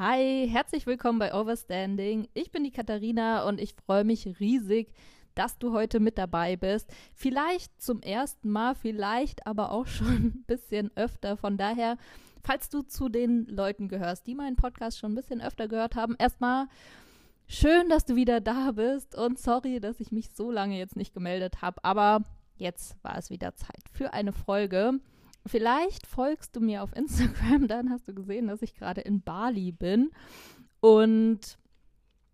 Hi, herzlich willkommen bei Overstanding. Ich bin die Katharina und ich freue mich riesig, dass du heute mit dabei bist. Vielleicht zum ersten Mal, vielleicht aber auch schon ein bisschen öfter. Von daher, falls du zu den Leuten gehörst, die meinen Podcast schon ein bisschen öfter gehört haben, erstmal schön, dass du wieder da bist und sorry, dass ich mich so lange jetzt nicht gemeldet habe, aber jetzt war es wieder Zeit für eine Folge. Vielleicht folgst du mir auf Instagram, dann hast du gesehen, dass ich gerade in Bali bin. Und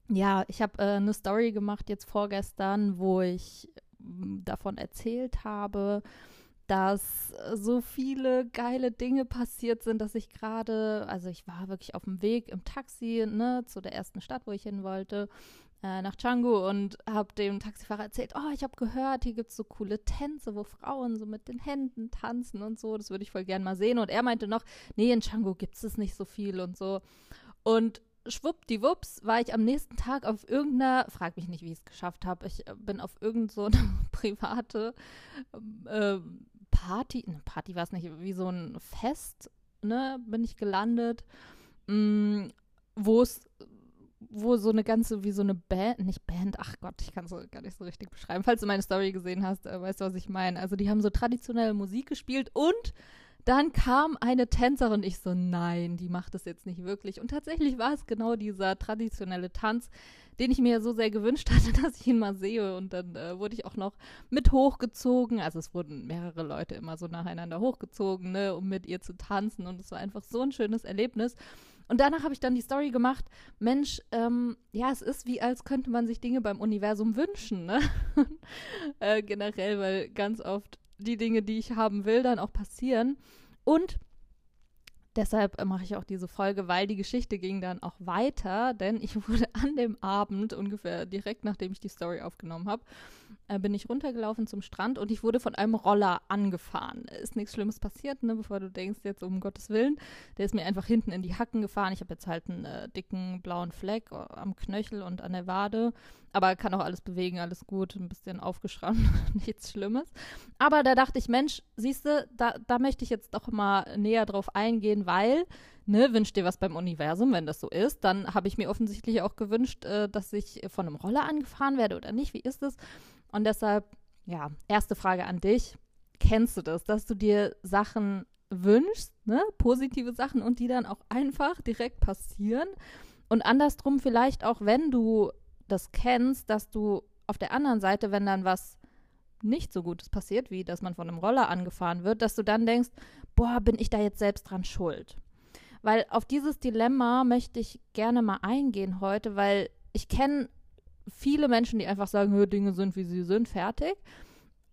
ja, ich habe äh, eine Story gemacht jetzt vorgestern, wo ich mm, davon erzählt habe, dass so viele geile Dinge passiert sind, dass ich gerade, also ich war wirklich auf dem Weg im Taxi, ne, zu der ersten Stadt, wo ich hin wollte, äh, nach Canggu und habe dem Taxifahrer erzählt, oh, ich habe gehört, hier gibt es so coole Tänze, wo Frauen so mit den Händen tanzen und so, das würde ich voll gern mal sehen. Und er meinte noch, nee, in Canggu gibt es nicht so viel und so. Und schwuppdiwupps war ich am nächsten Tag auf irgendeiner, frag mich nicht, wie ich es geschafft habe, ich äh, bin auf irgendeine so private äh, Party, ne, Party war es nicht, wie so ein Fest, ne, bin ich gelandet, mm, wo es wo so eine ganze, wie so eine Band, nicht Band, ach Gott, ich kann es gar nicht so richtig beschreiben. Falls du meine Story gesehen hast, äh, weißt du, was ich meine. Also die haben so traditionelle Musik gespielt und dann kam eine Tänzerin, ich so, nein, die macht das jetzt nicht wirklich. Und tatsächlich war es genau dieser traditionelle Tanz, den ich mir so sehr gewünscht hatte, dass ich ihn mal sehe. Und dann äh, wurde ich auch noch mit hochgezogen. Also es wurden mehrere Leute immer so nacheinander hochgezogen, ne, um mit ihr zu tanzen. Und es war einfach so ein schönes Erlebnis. Und danach habe ich dann die Story gemacht, Mensch, ähm, ja, es ist wie, als könnte man sich Dinge beim Universum wünschen, ne? äh, generell, weil ganz oft die Dinge, die ich haben will, dann auch passieren. Und deshalb äh, mache ich auch diese Folge, weil die Geschichte ging dann auch weiter, denn ich wurde an dem Abend, ungefähr direkt nachdem ich die Story aufgenommen habe, äh, bin ich runtergelaufen zum Strand und ich wurde von einem Roller angefahren. Ist nichts Schlimmes passiert, ne, bevor du denkst, jetzt um Gottes Willen. Der ist mir einfach hinten in die Hacken gefahren. Ich habe jetzt halt einen äh, dicken blauen Fleck äh, am Knöchel und an der Wade. Aber kann auch alles bewegen, alles gut, ein bisschen aufgeschrammt, nichts Schlimmes. Aber da dachte ich, Mensch, siehst du, da, da möchte ich jetzt doch mal näher drauf eingehen, weil ne, wünscht dir was beim Universum, wenn das so ist, dann habe ich mir offensichtlich auch gewünscht, äh, dass ich von einem Roller angefahren werde oder nicht. Wie ist es? Und deshalb, ja, erste Frage an dich. Kennst du das, dass du dir Sachen wünschst, ne? positive Sachen und die dann auch einfach direkt passieren? Und andersrum vielleicht auch, wenn du das kennst, dass du auf der anderen Seite, wenn dann was nicht so Gutes passiert, wie dass man von einem Roller angefahren wird, dass du dann denkst, boah, bin ich da jetzt selbst dran schuld? Weil auf dieses Dilemma möchte ich gerne mal eingehen heute, weil ich kenne viele Menschen, die einfach sagen, Dinge sind, wie sie sind, fertig.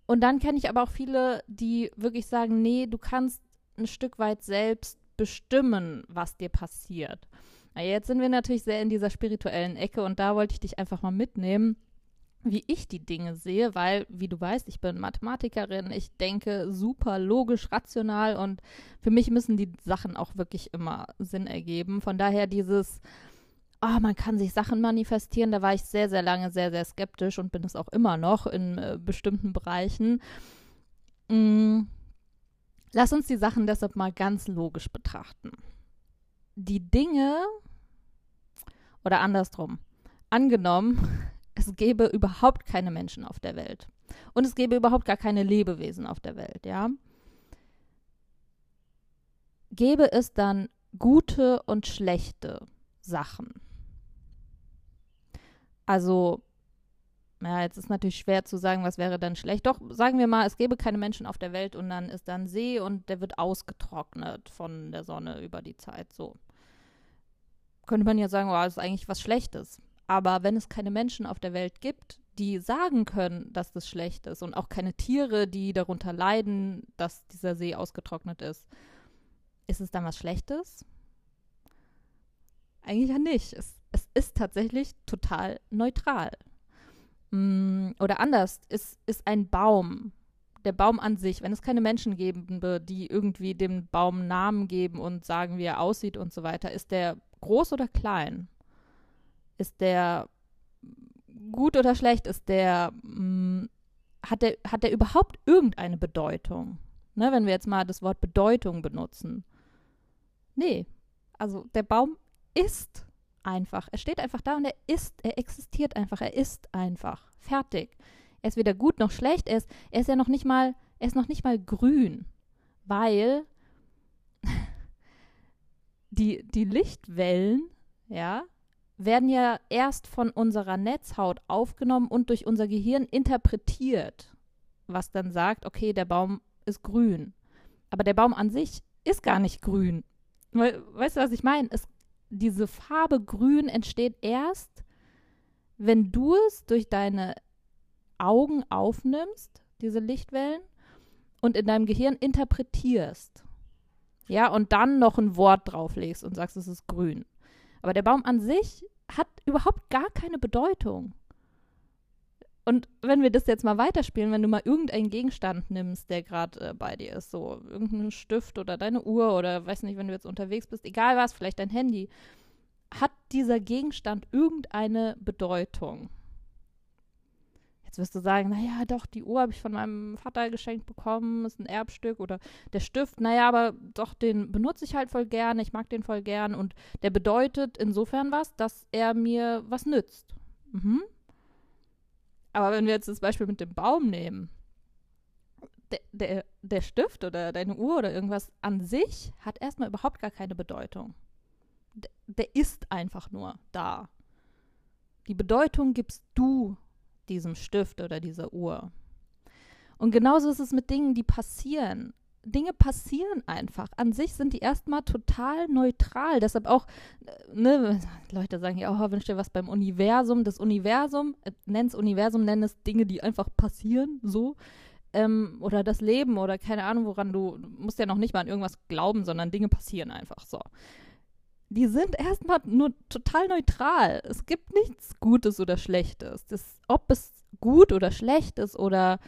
Und dann kenne ich aber auch viele, die wirklich sagen, nee, du kannst ein Stück weit selbst bestimmen, was dir passiert. Na, jetzt sind wir natürlich sehr in dieser spirituellen Ecke und da wollte ich dich einfach mal mitnehmen, wie ich die Dinge sehe, weil, wie du weißt, ich bin Mathematikerin, ich denke super logisch, rational und für mich müssen die Sachen auch wirklich immer Sinn ergeben. Von daher dieses, oh, man kann sich Sachen manifestieren. Da war ich sehr, sehr lange sehr, sehr skeptisch und bin es auch immer noch in äh, bestimmten Bereichen. Mm. Lass uns die Sachen deshalb mal ganz logisch betrachten. Die Dinge, oder andersrum, angenommen, es gäbe überhaupt keine Menschen auf der Welt und es gäbe überhaupt gar keine Lebewesen auf der Welt, ja? Gäbe es dann gute und schlechte Sachen? Also, ja, jetzt ist natürlich schwer zu sagen, was wäre dann schlecht. Doch, sagen wir mal, es gäbe keine Menschen auf der Welt und dann ist dann See und der wird ausgetrocknet von der Sonne über die Zeit. So. Könnte man ja sagen, oh, das ist eigentlich was Schlechtes. Aber wenn es keine Menschen auf der Welt gibt, die sagen können, dass das schlecht ist und auch keine Tiere, die darunter leiden, dass dieser See ausgetrocknet ist, ist es dann was Schlechtes? Eigentlich ja nicht. Es es ist tatsächlich total neutral. Mm, oder anders, es ist ein Baum. Der Baum an sich, wenn es keine Menschen geben würde, die irgendwie dem Baum Namen geben und sagen, wie er aussieht und so weiter, ist der groß oder klein? Ist der gut oder schlecht? Ist der, mh, mm, hat der, hat der überhaupt irgendeine Bedeutung? Ne, wenn wir jetzt mal das Wort Bedeutung benutzen. Nee, also der Baum ist einfach. Er steht einfach da und er ist, er existiert einfach, er ist einfach. Fertig. Er ist weder gut noch schlecht, er ist, er ist ja noch nicht mal, er ist noch nicht mal grün, weil die, die Lichtwellen, ja, werden ja erst von unserer Netzhaut aufgenommen und durch unser Gehirn interpretiert, was dann sagt, okay, der Baum ist grün. Aber der Baum an sich ist gar nicht grün. weißt du, was ich meine? diese Farbe grün entsteht erst, wenn du es durch deine Augen aufnimmst, diese Lichtwellen, und in deinem Gehirn interpretierst. Ja, und dann noch ein Wort drauflegst und sagst, es ist grün. Aber der Baum an sich hat überhaupt gar keine Bedeutung. Und wenn wir das jetzt mal weiterspielen, wenn du mal irgendeinen Gegenstand nimmst, der gerade äh, bei dir ist, so irgendeinen Stift oder deine Uhr oder weiß nicht, wenn du jetzt unterwegs bist, egal was, vielleicht dein Handy, hat dieser Gegenstand irgendeine Bedeutung? Jetzt wirst du sagen, naja, doch, die Uhr habe ich von meinem Vater geschenkt bekommen, ist ein Erbstück oder der Stift, naja, aber doch, den benutze ich halt voll gerne, ich mag den voll gern und der bedeutet insofern was, dass er mir was nützt. Mhm. Aber wenn wir jetzt das Beispiel mit dem Baum nehmen, der, der, der Stift oder deine Uhr oder irgendwas an sich hat erstmal überhaupt gar keine Bedeutung. Der, der ist einfach nur da. Die Bedeutung gibst du diesem Stift oder dieser Uhr. Und genauso ist es mit Dingen, die passieren. Dinge passieren einfach. An sich sind die erstmal total neutral. Deshalb auch, äh, ne, Leute sagen ja, oh, wünsch dir was beim Universum. Das Universum, äh, es Universum, nenn es Dinge, die einfach passieren, so. Ähm, oder das Leben oder keine Ahnung, woran du musst ja noch nicht mal an irgendwas glauben, sondern Dinge passieren einfach so. Die sind erstmal nur total neutral. Es gibt nichts Gutes oder Schlechtes. Das, ob es gut oder schlecht ist oder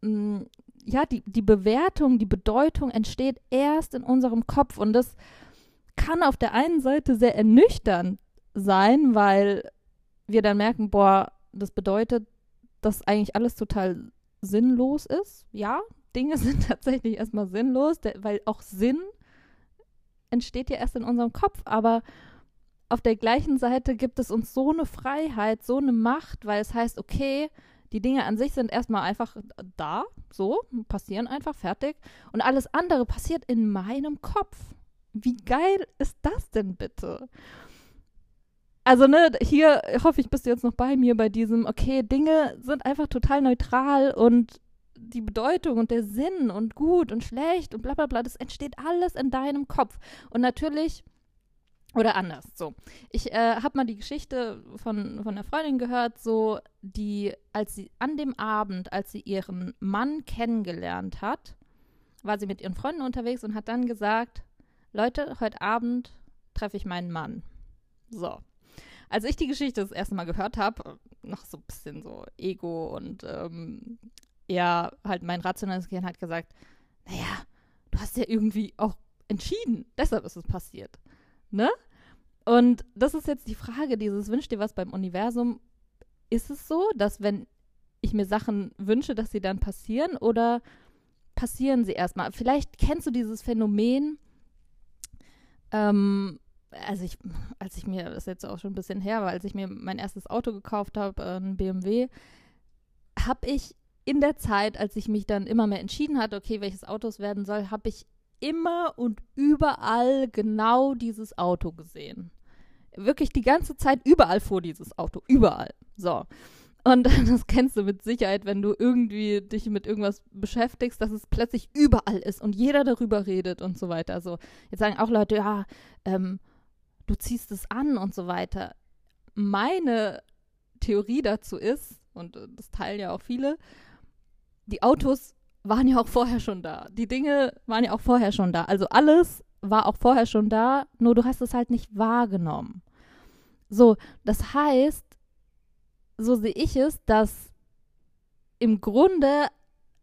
mh, mm, ja, die, die Bewertung, die Bedeutung entsteht erst in unserem Kopf und das kann auf der einen Seite sehr ernüchternd sein, weil wir dann merken, boah, das bedeutet, dass eigentlich alles total sinnlos ist. Ja, Dinge sind tatsächlich erstmal sinnlos, weil auch Sinn entsteht ja erst in unserem Kopf, aber auf der gleichen Seite gibt es uns so eine Freiheit, so eine Macht, weil es heißt, okay, die Dinge an sich sind erstmal einfach da, so, passieren einfach, fertig. Und alles andere passiert in meinem Kopf. Wie geil ist das denn bitte? Also, ne, hier hoffe ich, bist du jetzt noch bei mir bei diesem, okay, Dinge sind einfach total neutral und die Bedeutung und der Sinn und gut und schlecht und bla bla bla, das entsteht alles in deinem Kopf. Und natürlich oder anders, so. Ich äh, habe mal die Geschichte von, von einer Freundin gehört, so, die, als sie an dem Abend, als sie ihren Mann kennengelernt hat, war sie mit ihren Freunden unterwegs und hat dann gesagt, Leute, heute Abend treffe ich meinen Mann. So. Als ich die Geschichte das erste Mal gehört habe, noch so ein bisschen so Ego und ähm, ja, halt mein rationales Gehirn hat gesagt, naja, du hast ja irgendwie auch entschieden, deshalb ist es passiert. Ne? Und das ist jetzt die Frage, dieses Wünsch dir was beim Universum. Ist es so, dass wenn ich mir Sachen wünsche, dass sie dann passieren oder passieren sie erstmal? Vielleicht kennst du dieses Phänomen, ähm, also ich, als ich mir, das ist jetzt auch schon ein bisschen her, aber als ich mir mein erstes Auto gekauft habe, äh, ein BMW, habe ich in der Zeit, als ich mich dann immer mehr entschieden hatte, okay, welches Auto es werden soll, habe ich immer und überall genau dieses Auto gesehen wirklich die ganze Zeit überall vor dieses Auto. Überall. So. Und das kennst du mit Sicherheit, wenn du irgendwie dich mit irgendwas beschäftigst, dass es plötzlich überall ist und jeder darüber redet und so weiter. Also jetzt sagen auch Leute, ja, ähm, du ziehst es an und so weiter. Meine Theorie dazu ist, und äh, das teilen ja auch viele, die Autos waren ja auch vorher schon da. Die Dinge waren ja auch vorher schon da. Also alles war auch vorher schon da, nur du hast es halt nicht wahrgenommen. So, das heißt, so sehe ich es, dass im Grunde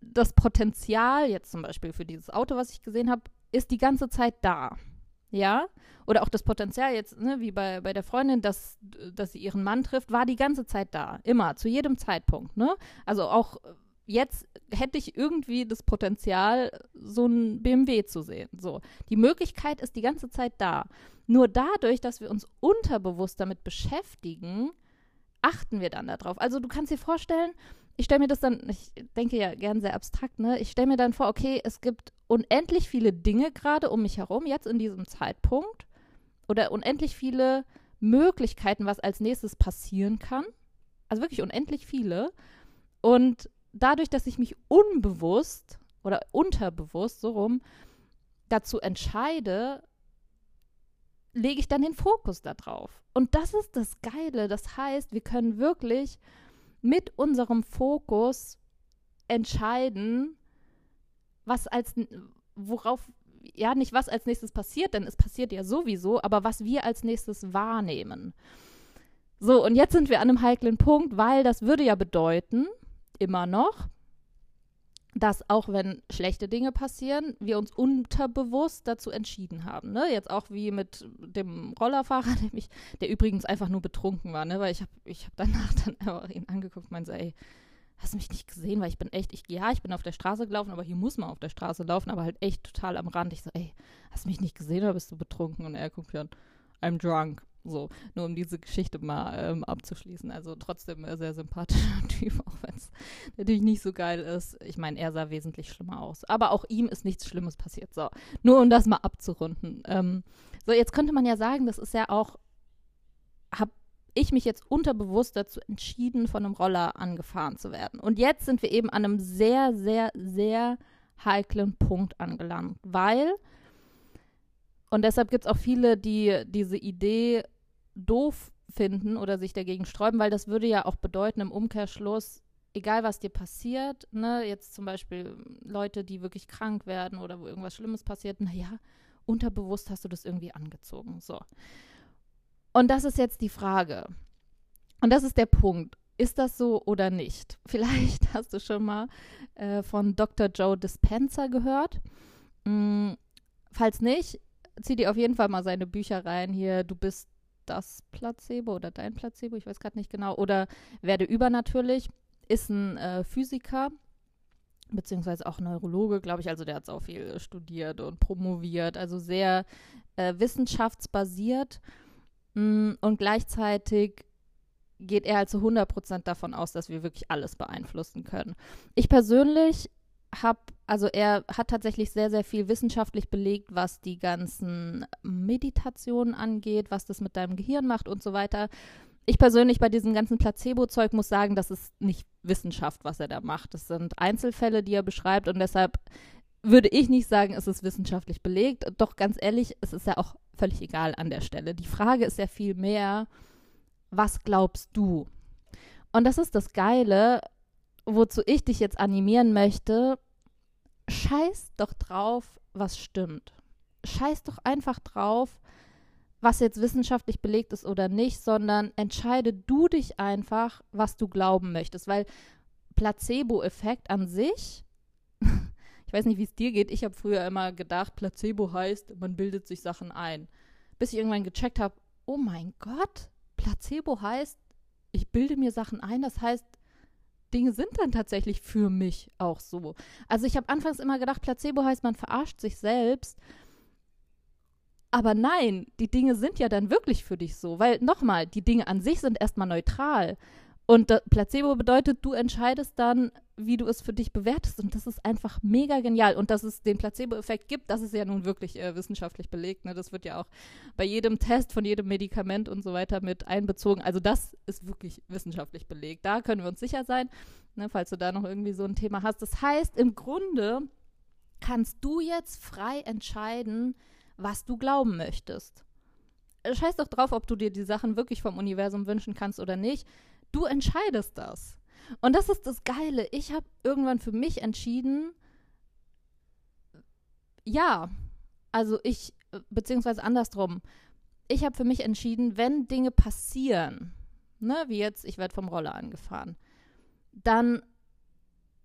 das Potenzial, jetzt zum Beispiel für dieses Auto, was ich gesehen habe, ist die ganze Zeit da. Ja? Oder auch das Potenzial jetzt, ne, wie bei, bei der Freundin, dass, dass sie ihren Mann trifft, war die ganze Zeit da. Immer, zu jedem Zeitpunkt. Ne? Also auch jetzt hätte ich irgendwie das Potenzial, so ein BMW zu sehen. So, die Möglichkeit ist die ganze Zeit da. Nur dadurch, dass wir uns unterbewusst damit beschäftigen, achten wir dann darauf. Also du kannst dir vorstellen, ich stelle mir das dann, ich denke ja gern sehr abstrakt, ne? Ich stelle mir dann vor, okay, es gibt unendlich viele Dinge gerade um mich herum, jetzt in diesem Zeitpunkt, oder unendlich viele Möglichkeiten, was als nächstes passieren kann. Also wirklich unendlich viele. Und dadurch, dass ich mich unbewusst oder unterbewusst so rum dazu entscheide, lege ich dann den Fokus darauf. Und das ist das Geile. Das heißt, wir können wirklich mit unserem Fokus entscheiden, was als worauf ja nicht was als nächstes passiert, denn es passiert ja sowieso, aber was wir als nächstes wahrnehmen. So, und jetzt sind wir an einem heiklen Punkt, weil das würde ja bedeuten, immer noch, dass auch wenn schlechte Dinge passieren, wir uns unterbewusst dazu entschieden haben. Ne? Jetzt auch wie mit dem Rollerfahrer, der, mich, der übrigens einfach nur betrunken war, ne? weil ich habe ich hab danach dann einfach ihn angeguckt und meinte, ey, hast du mich nicht gesehen? Weil ich bin echt, ich, ja, ich bin auf der Straße gelaufen, aber hier muss man auf der Straße laufen, aber halt echt total am Rand. Ich so, ey, hast du mich nicht gesehen oder bist du betrunken? Und er guckt dann, I'm drunk. So, nur um diese Geschichte mal ähm, abzuschließen. Also trotzdem ein sehr sympathischer Typ, auch wenn es natürlich nicht so geil ist. Ich meine, er sah wesentlich schlimmer aus. Aber auch ihm ist nichts Schlimmes passiert. So, nur um das mal abzurunden. Ähm, so, jetzt könnte man ja sagen, das ist ja auch, habe ich mich jetzt unterbewusst dazu entschieden, von einem Roller angefahren zu werden. Und jetzt sind wir eben an einem sehr, sehr, sehr heiklen Punkt angelangt, weil und deshalb gibt es auch viele, die diese Idee doof finden oder sich dagegen sträuben, weil das würde ja auch bedeuten im Umkehrschluss, egal was dir passiert, ne, jetzt zum Beispiel Leute, die wirklich krank werden oder wo irgendwas Schlimmes passiert, naja, unterbewusst hast du das irgendwie angezogen. So. Und das ist jetzt die Frage. Und das ist der Punkt. Ist das so oder nicht? Vielleicht hast du schon mal äh, von Dr. Joe Dispenza gehört. Hm, falls nicht, zieh dir auf jeden Fall mal seine Bücher rein. Hier, du bist das Placebo oder dein Placebo, ich weiß gerade nicht genau, oder werde übernatürlich, ist ein äh, Physiker, beziehungsweise auch Neurologe, glaube ich. Also der hat auch viel studiert und promoviert, also sehr äh, wissenschaftsbasiert. Mh, mm, und gleichzeitig geht er halt zu 100% davon aus, dass wir wirklich alles beeinflussen können. Ich persönlich habe, also er hat tatsächlich sehr, sehr viel wissenschaftlich belegt, was die ganzen Meditationen angeht, was das mit deinem Gehirn macht und so weiter. Ich persönlich bei diesem ganzen Placebo-Zeug muss sagen, das ist nicht Wissenschaft, was er da macht. Das sind Einzelfälle, die er beschreibt und deshalb würde ich nicht sagen, es ist wissenschaftlich belegt. Doch ganz ehrlich, es ist ja auch völlig egal an der Stelle. Die Frage ist ja viel mehr, was glaubst du? Und das ist das Geile, wozu ich dich jetzt animieren möchte, scheiß doch drauf, was stimmt. Scheiß doch einfach drauf, was jetzt wissenschaftlich belegt ist oder nicht, sondern entscheide du dich einfach, was du glauben möchtest. Weil Placebo-Effekt an sich, ich weiß nicht, wie es dir geht, ich habe früher immer gedacht, Placebo heißt, man bildet sich Sachen ein. Bis ich irgendwann gecheckt habe, oh mein Gott, Placebo heißt, ich bilde mir Sachen ein, das heißt, Dinge sind dann tatsächlich für mich auch so. Also ich habe anfangs immer gedacht, Placebo heißt, man verarscht sich selbst. Aber nein, die Dinge sind ja dann wirklich für dich so, weil nochmal, die Dinge an sich sind erstmal neutral. Und Placebo bedeutet, du entscheidest dann, wie du es für dich bewertest. Und das ist einfach mega genial. Und dass es den Placebo-Effekt gibt, das ist ja nun wirklich äh, wissenschaftlich belegt. Ne? Das wird ja auch bei jedem Test von jedem Medikament und so weiter mit einbezogen. Also das ist wirklich wissenschaftlich belegt. Da können wir uns sicher sein, ne? falls du da noch irgendwie so ein Thema hast. Das heißt, im Grunde kannst du jetzt frei entscheiden, was du glauben möchtest. Scheiß doch drauf, ob du dir die Sachen wirklich vom Universum wünschen kannst oder nicht Du entscheidest das. Und das ist das Geile. Ich habe irgendwann für mich entschieden, ja, also ich, beziehungsweise andersrum, ich habe für mich entschieden, wenn Dinge passieren, ne, wie jetzt, ich werde vom Roller angefahren, dann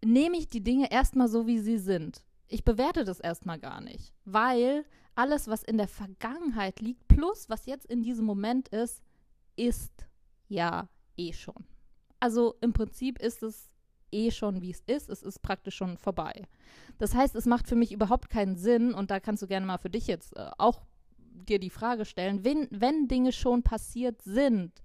nehme ich die Dinge erstmal so, wie sie sind. Ich bewerte das erstmal gar nicht, weil alles, was in der Vergangenheit liegt, plus was jetzt in diesem Moment ist, ist ja eh schon. Also im Prinzip ist es eh schon, wie es ist. Es ist praktisch schon vorbei. Das heißt, es macht für mich überhaupt keinen Sinn und da kannst du gerne mal für dich jetzt äh, auch dir die Frage stellen, wenn, wenn Dinge schon passiert sind,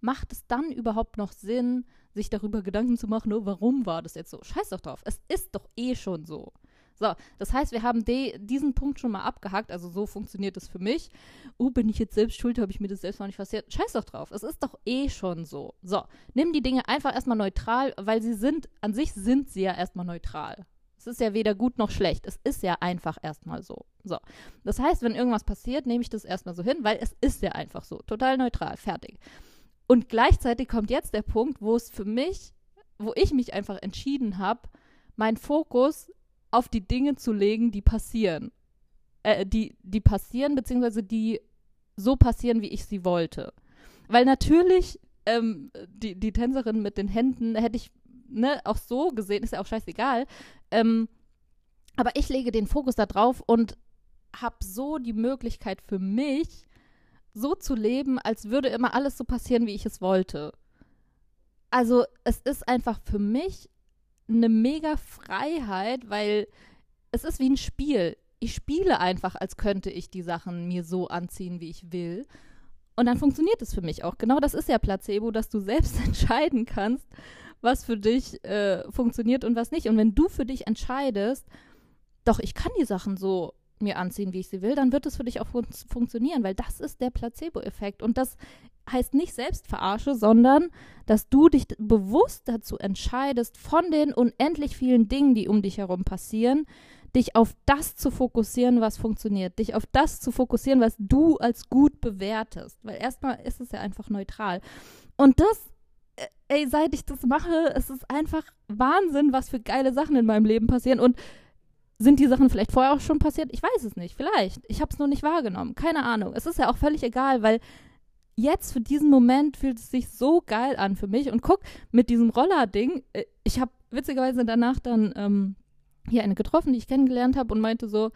macht es dann überhaupt noch Sinn, sich darüber Gedanken zu machen, oh, warum war das jetzt so? Scheiß doch drauf. Es ist doch eh schon so. So, das heißt, wir haben diesen Punkt schon mal abgehakt. Also so funktioniert es für mich. Oh, bin ich jetzt selbst schuld? Habe ich mir das selbst noch nicht passiert? Scheiß doch drauf. Es ist doch eh schon so. So, nimm die Dinge einfach erstmal neutral, weil sie sind, an sich sind sie ja erstmal neutral. Es ist ja weder gut noch schlecht. Es ist ja einfach erstmal so. So. Das heißt, wenn irgendwas passiert, nehme ich das erstmal so hin, weil es ist ja einfach so. Total neutral. Fertig. Und gleichzeitig kommt jetzt der Punkt, wo es für mich, wo ich mich einfach entschieden habe, meinen Fokus auf die Dinge zu legen, die passieren. Äh, die, die passieren, beziehungsweise die so passieren, wie ich sie wollte. Weil natürlich, ähm, die, die Tänzerin mit den Händen hätte ich ne, auch so gesehen, ist ja auch scheißegal. Ähm, aber ich lege den Fokus da drauf und habe so die Möglichkeit für mich, so zu leben, als würde immer alles so passieren, wie ich es wollte. Also es ist einfach für mich eine mega Freiheit, weil es ist wie ein Spiel. Ich spiele einfach, als könnte ich die Sachen mir so anziehen, wie ich will. Und dann funktioniert es für mich auch. Genau das ist ja Placebo, dass du selbst entscheiden kannst, was für dich äh, funktioniert und was nicht. Und wenn du für dich entscheidest, doch, ich kann die Sachen so mir anziehen, wie ich sie will, dann wird es für dich auch fun funktionieren, weil das ist der Placebo-Effekt. Und das heißt nicht Selbstverarsche, sondern dass du dich bewusst dazu entscheidest, von den unendlich vielen Dingen, die um dich herum passieren, dich auf das zu fokussieren, was funktioniert, dich auf das zu fokussieren, was du als gut bewertest, weil erstmal ist es ja einfach neutral. Und das, äh, ey, seit ich das mache, es ist einfach Wahnsinn, was für geile Sachen in meinem Leben passieren und sind die Sachen vielleicht vorher auch schon passiert? Ich weiß es nicht. Vielleicht. Ich habe es nur nicht wahrgenommen. Keine Ahnung. Es ist ja auch völlig egal, weil jetzt für diesen Moment fühlt es sich so geil an für mich. Und guck, mit diesem Roller-Ding, äh, ich habe witzigerweise danach dann ähm, hier eine getroffen, die ich kennengelernt habe und meinte so,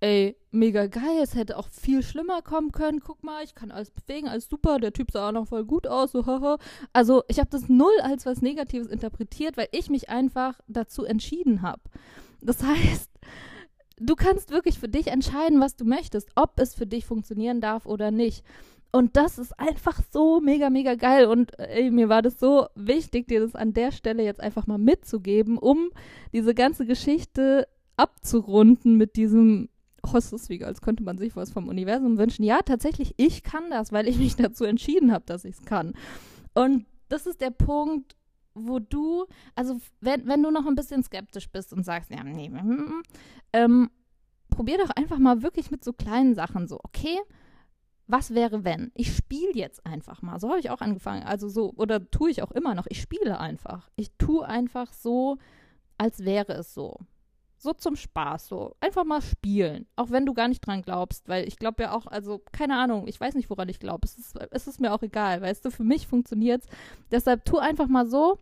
ey, mega geil, es hätte auch viel schlimmer kommen können. Guck mal, ich kann alles bewegen, alles super. Der Typ sah auch noch voll gut aus, so haha. Also ich habe das null als was Negatives interpretiert, weil ich mich einfach dazu entschieden habe. Das heißt, du kannst wirklich für dich entscheiden, was du möchtest, ob es für dich funktionieren darf oder nicht. Und das ist einfach so mega, mega geil. Und ey, mir war das so wichtig, dir das an der Stelle jetzt einfach mal mitzugeben, um diese ganze Geschichte abzurunden mit diesem, oh, es wie, als könnte man sich was vom Universum wünschen. Ja, tatsächlich, ich kann das, weil ich mich dazu entschieden habe, dass ich es kann. Und das ist der Punkt, wo du, also wenn, wenn du noch ein bisschen skeptisch bist und sagst, ja, nee, mm, mm, mm, ähm, probier doch einfach mal wirklich mit so kleinen Sachen so, okay, was wäre wenn? Ich spiele jetzt einfach mal. So habe ich auch angefangen. Also so, oder tue ich auch immer noch. Ich spiele einfach. Ich tue einfach so, als wäre es so. So zum Spaß, so. Einfach mal spielen. Auch wenn du gar nicht dran glaubst, weil ich glaube ja auch, also, keine Ahnung, ich weiß nicht, woran ich glaube. Es ist, es ist mir auch egal, weißt du, für mich funktioniert es. Deshalb tu einfach mal so,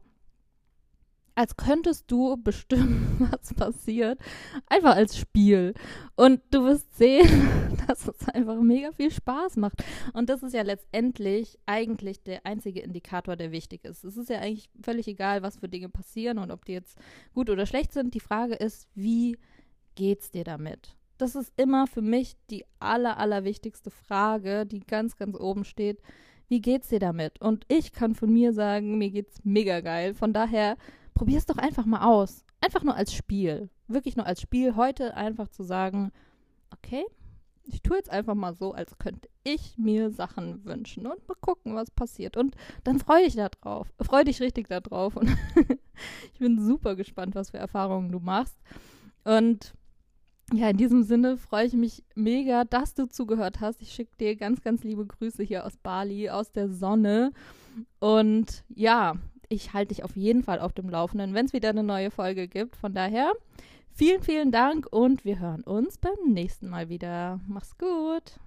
als könntest du bestimmen, was passiert. Einfach als Spiel. Und du wirst sehen, dass es einfach mega viel Spaß macht. Und das ist ja letztendlich eigentlich der einzige Indikator, der wichtig ist. Es ist ja eigentlich völlig egal, was für Dinge passieren und ob die jetzt gut oder schlecht sind. Die Frage ist, wie geht's dir damit? Das ist immer für mich die aller, aller wichtigste Frage, die ganz, ganz oben steht. Wie geht's dir damit? Und ich kann von mir sagen, mir geht's mega geil. Von daher probier es doch einfach mal aus. Einfach nur als Spiel. Wirklich nur als Spiel. Heute einfach zu sagen, okay, ich tue jetzt einfach mal so, als könnte ich mir Sachen wünschen und mal gucken, was passiert. Und dann freue dich da drauf. Freu dich richtig da drauf. Und ich bin super gespannt, was für Erfahrungen du machst. Und ja, in diesem Sinne freue ich mich mega, dass du zugehört hast. Ich schicke dir ganz, ganz liebe Grüße hier aus Bali, aus der Sonne. Und ja, ich halte dich auf jeden Fall auf dem Laufenden, wenn es wieder eine neue Folge gibt. Von daher, vielen, vielen Dank und wir hören uns beim nächsten Mal wieder. Mach's gut.